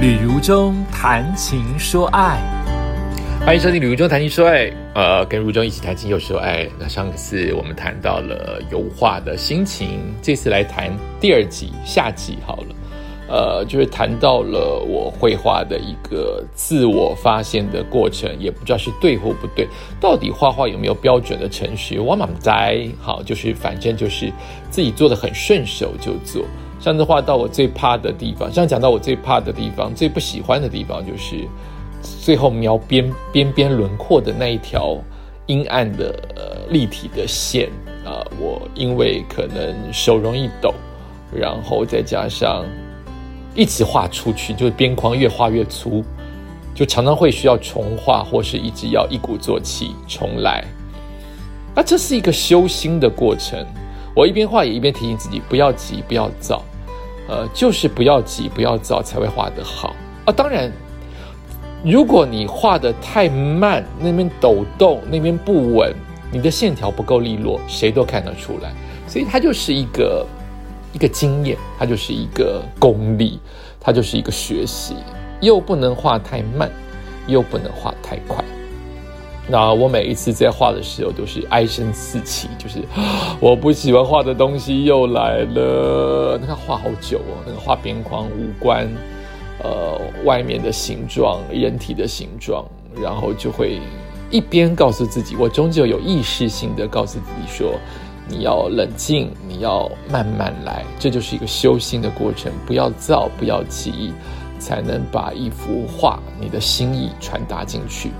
旅如中谈情说爱，欢迎收听《旅如中谈情说爱》。呃，跟如中一起谈情又说爱。那上次我们谈到了油画的心情，这次来谈第二集下集好了。呃，就是谈到了我绘画的一个自我发现的过程，也不知道是对或不对。到底画画有没有标准的程序？我满在好，就是反正就是自己做的很顺手就做。上次画到我最怕的地方，上次讲到我最怕的地方，最不喜欢的地方，就是最后描边边边轮廓的那一条阴暗的呃立体的线啊。我因为可能手容易抖，然后再加上一直画出去，就是边框越画越粗，就常常会需要重画，或是一直要一鼓作气重来。那这是一个修心的过程。我一边画也一边提醒自己不要急，不要躁。呃，就是不要急，不要躁，才会画得好啊。当然，如果你画的太慢，那边抖动，那边不稳，你的线条不够利落，谁都看得出来。所以它就是一个一个经验，它就是一个功力，它就是一个学习，又不能画太慢，又不能画太快。那我每一次在画的时候都是唉声四气，就是我不喜欢画的东西又来了。那个画好久哦，那个画边框、五官，呃，外面的形状、人体的形状，然后就会一边告诉自己，我终究有意识性的告诉自己说，你要冷静，你要慢慢来，这就是一个修心的过程，不要躁，不要急，才能把一幅画你的心意传达进去。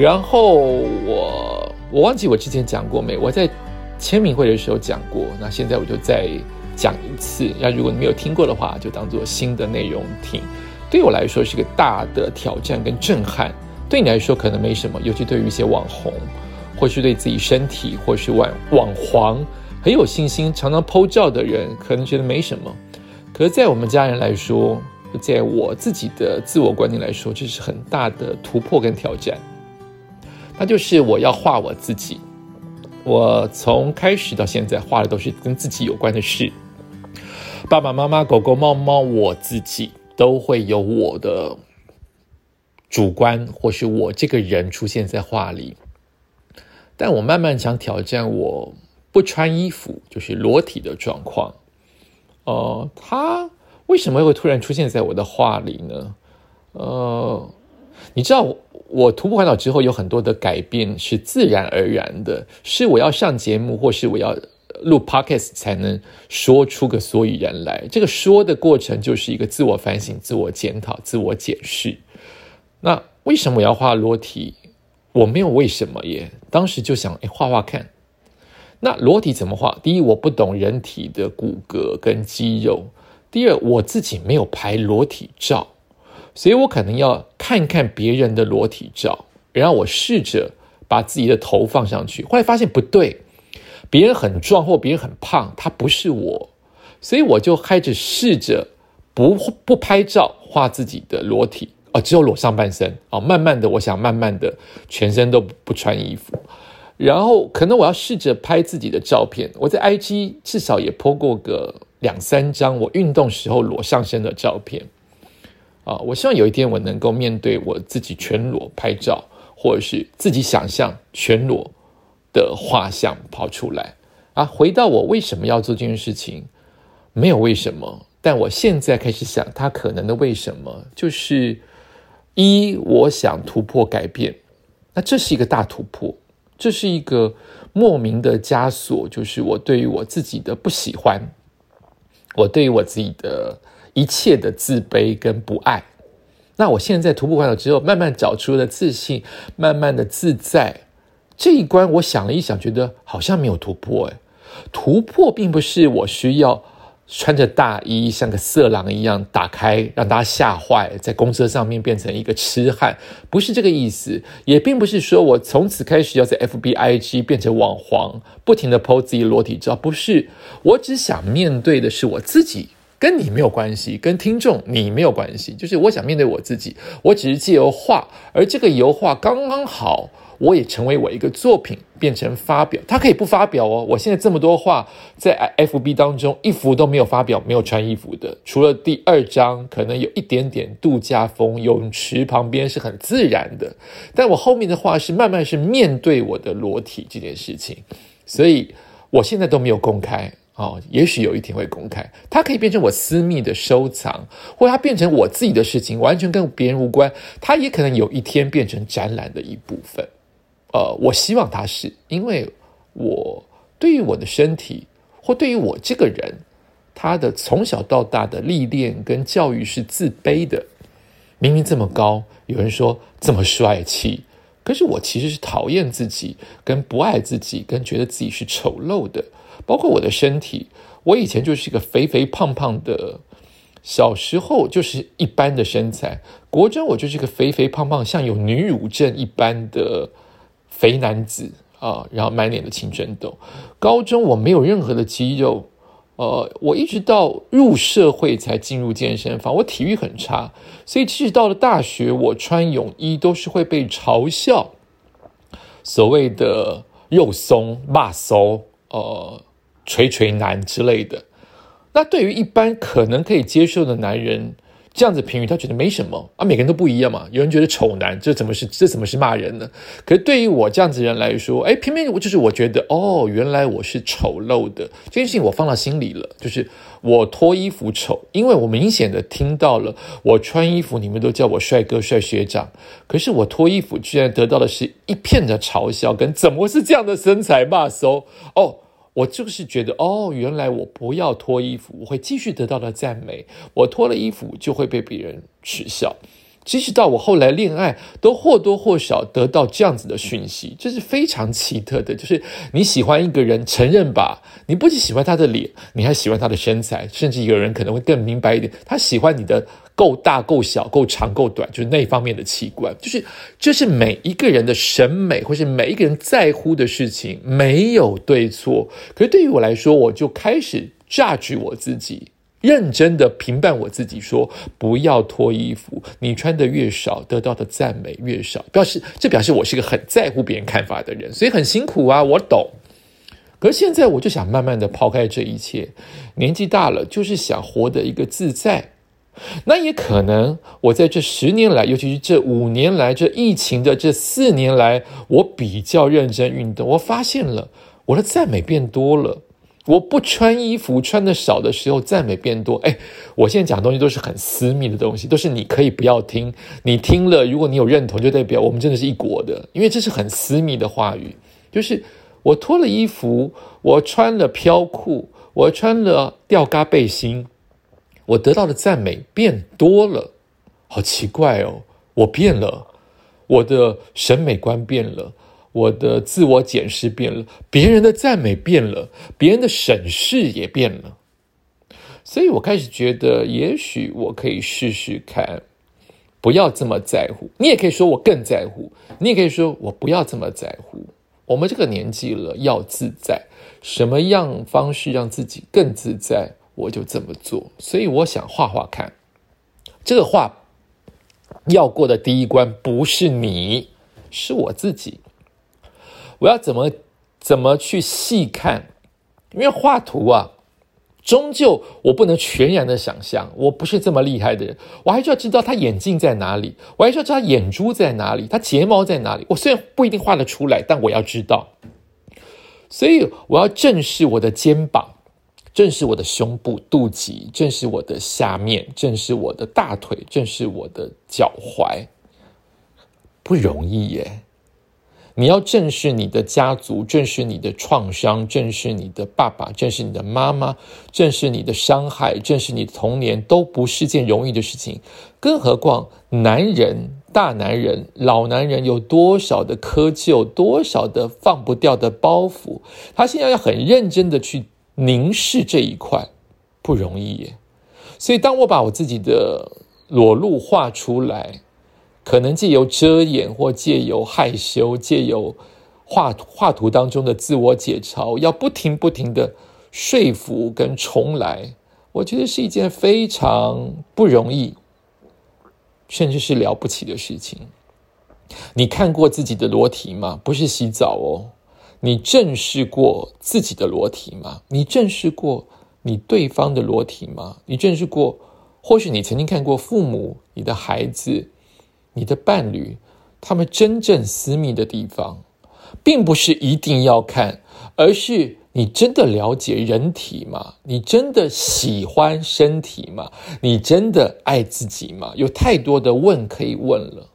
然后我我忘记我之前讲过没？我在签名会的时候讲过，那现在我就再讲一次。那如果你没有听过的话，就当做新的内容听。对我来说是个大的挑战跟震撼，对你来说可能没什么，尤其对于一些网红，或是对自己身体或是网网黄很有信心、常常 PO 照的人，可能觉得没什么。可是，在我们家人来说，在我自己的自我观念来说，这是很大的突破跟挑战。那就是我要画我自己，我从开始到现在画的都是跟自己有关的事，爸爸妈妈、狗狗、猫猫，我自己都会有我的主观，或是我这个人出现在画里。但我慢慢想挑战，我不穿衣服就是裸体的状况。呃，他为什么会突然出现在我的画里呢？呃，你知道。我我徒步环岛之后，有很多的改变是自然而然的，是我要上节目或是我要录 podcast 才能说出个所以然来。这个说的过程就是一个自我反省、自我检讨、自我解释。那为什么我要画裸体？我没有为什么耶，当时就想，哎，画画看。那裸体怎么画？第一，我不懂人体的骨骼跟肌肉；第二，我自己没有拍裸体照。所以我可能要看看别人的裸体照，然后我试着把自己的头放上去，后来发现不对，别人很壮或别人很胖，他不是我，所以我就开始试着不不拍照画自己的裸体啊，只有裸上半身啊，慢慢的，我想慢慢的全身都不穿衣服，然后可能我要试着拍自己的照片，我在 IG 至少也 po 过个两三张我运动时候裸上身的照片。啊，我希望有一天我能够面对我自己全裸拍照，或者是自己想象全裸的画像跑出来。啊，回到我为什么要做这件事情，没有为什么，但我现在开始想，它可能的为什么，就是一，我想突破改变，那这是一个大突破，这是一个莫名的枷锁，就是我对于我自己的不喜欢，我对于我自己的。一切的自卑跟不爱，那我现在徒步环岛之后，慢慢找出了自信，慢慢的自在。这一关，我想了一想，觉得好像没有突破。哎，突破并不是我需要穿着大衣像个色狼一样打开，让大家吓坏，在公车上面变成一个痴汉，不是这个意思。也并不是说我从此开始要在 FBIG 变成网黄，不停的 po 自己裸体照，不是。我只想面对的是我自己。跟你没有关系，跟听众你没有关系。就是我想面对我自己，我只是借由画，而这个油画刚刚好。我也成为我一个作品，变成发表，他可以不发表哦。我现在这么多画在 F B 当中，一幅都没有发表，没有穿衣服的，除了第二张可能有一点点度假风，泳池旁边是很自然的。但我后面的画是慢慢是面对我的裸体这件事情，所以我现在都没有公开哦。也许有一天会公开，它可以变成我私密的收藏，或它变成我自己的事情，完全跟别人无关。它也可能有一天变成展览的一部分。呃，我希望他是，因为我对于我的身体，或对于我这个人，他的从小到大的历练跟教育是自卑的。明明这么高，有人说这么帅气，可是我其实是讨厌自己，跟不爱自己，跟觉得自己是丑陋的。包括我的身体，我以前就是一个肥肥胖胖的，小时候就是一般的身材。国中我就是一个肥肥胖胖，像有女乳症一般的。肥男子啊，然后满脸的青春痘。高中我没有任何的肌肉，呃，我一直到入社会才进入健身房。我体育很差，所以其实到了大学，我穿泳衣都是会被嘲笑，所谓的肉松、骂松、呃，垂垂男之类的。那对于一般可能可以接受的男人。这样子评语，他觉得没什么啊，每个人都不一样嘛。有人觉得丑男，这怎么是这怎么是骂人呢？可是对于我这样子人来说，哎，偏偏我就是我觉得哦，原来我是丑陋的这件事情，我放到心里了。就是我脱衣服丑，因为我明显的听到了我穿衣服，你们都叫我帅哥帅学长，可是我脱衣服居然得到的是一片的嘲笑，跟怎么是这样的身材骂搜哦。我就是觉得，哦，原来我不要脱衣服，我会继续得到的赞美；我脱了衣服，就会被别人耻笑。即使到我后来恋爱，都或多或少得到这样子的讯息，这是非常奇特的。就是你喜欢一个人，承认吧，你不仅喜欢他的脸，你还喜欢他的身材，甚至有人可能会更明白一点，他喜欢你的够大、够小、够长、够短，就是那方面的器官。就是这是每一个人的审美，或是每一个人在乎的事情，没有对错。可是对于我来说，我就开始榨取我自己。认真的评判我自己，说不要脱衣服。你穿的越少，得到的赞美越少，表示这表示我是个很在乎别人看法的人，所以很辛苦啊，我懂。可是现在我就想慢慢的抛开这一切，年纪大了，就是想活得一个自在。那也可能我在这十年来，尤其是这五年来，这疫情的这四年来，我比较认真运动，我发现了我的赞美变多了。我不穿衣服穿的少的时候，赞美变多。哎，我现在讲东西都是很私密的东西，都是你可以不要听。你听了，如果你有认同，就代表我们真的是一国的，因为这是很私密的话语。就是我脱了衣服，我穿了飘裤，我穿了吊嘎背心，我得到的赞美变多了。好奇怪哦，我变了，我的审美观变了。我的自我检视变了，别人的赞美变了，别人的审视也变了，所以我开始觉得，也许我可以试试看，不要这么在乎。你也可以说我更在乎，你也可以说我不要这么在乎。我们这个年纪了，要自在，什么样方式让自己更自在，我就这么做。所以我想画画看，这个画要过的第一关不是你，是我自己。我要怎么怎么去细看？因为画图啊，终究我不能全然的想象，我不是这么厉害的人，我还是要知道他眼镜在哪里，我还是要知道眼珠在哪里，他睫毛在哪里。我虽然不一定画得出来，但我要知道。所以我要正视我的肩膀，正是我的胸部、肚脐，正是我的下面，正是我的大腿，正是我的脚踝，不容易耶。你要正视你的家族，正视你的创伤，正视你的爸爸，正视你的妈妈，正视你的伤害，正视你的童年，都不是件容易的事情。更何况男人、大男人、老男人有多少的窠臼，多少的放不掉的包袱，他现在要很认真的去凝视这一块，不容易耶。所以，当我把我自己的裸露画出来。可能借由遮掩，或借由害羞，借由画画图当中的自我解嘲，要不停不停的说服跟重来，我觉得是一件非常不容易，甚至是了不起的事情。你看过自己的裸体吗？不是洗澡哦。你正视过自己的裸体吗？你正视过你对方的裸体吗？你正视过，或许你曾经看过父母、你的孩子、你的伴侣，他们真正私密的地方，并不是一定要看，而是你真的了解人体吗？你真的喜欢身体吗？你真的爱自己吗？有太多的问可以问了，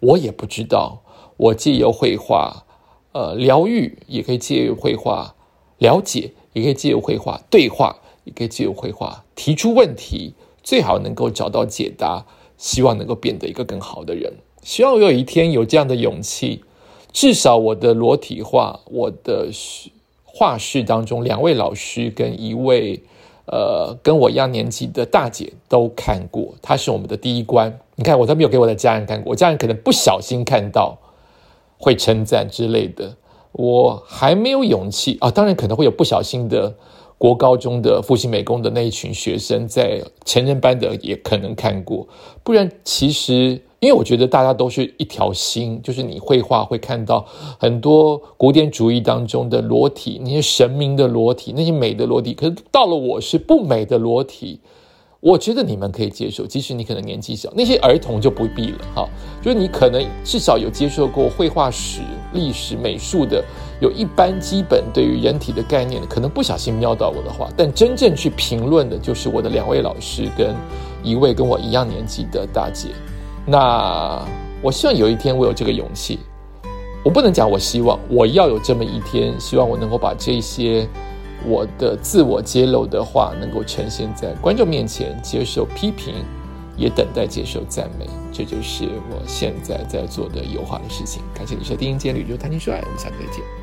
我也不知道。我借由绘画。呃，疗愈也可以借由绘画了解，也可以借由绘画对话，也可以借由绘画提出问题，最好能够找到解答，希望能够变得一个更好的人。希望我有一天有这样的勇气，至少我的裸体画，我的画室当中，两位老师跟一位呃跟我一样年纪的大姐都看过，她是我们的第一关。你看，我都没有给我的家人看过，我家人可能不小心看到。会称赞之类的，我还没有勇气啊！当然可能会有不小心的，国高中的复兴美工的那一群学生，在成人班的也可能看过。不然，其实因为我觉得大家都是一条心，就是你绘画会看到很多古典主义当中的裸体，那些神明的裸体，那些美的裸体。可是到了我是不美的裸体。我觉得你们可以接受，即使你可能年纪小，那些儿童就不必了哈。就是你可能至少有接受过绘画史、历史、美术的，有一般基本对于人体的概念的，可能不小心瞄到我的话，但真正去评论的，就是我的两位老师跟一位跟我一样年纪的大姐。那我希望有一天我有这个勇气，我不能讲我希望我要有这么一天，希望我能够把这些。我的自我揭露的话，能够呈现在观众面前，接受批评，也等待接受赞美，这就是我现在在做的油画的事情。感谢你收听今天旅游谈情说爱，我们下次再见。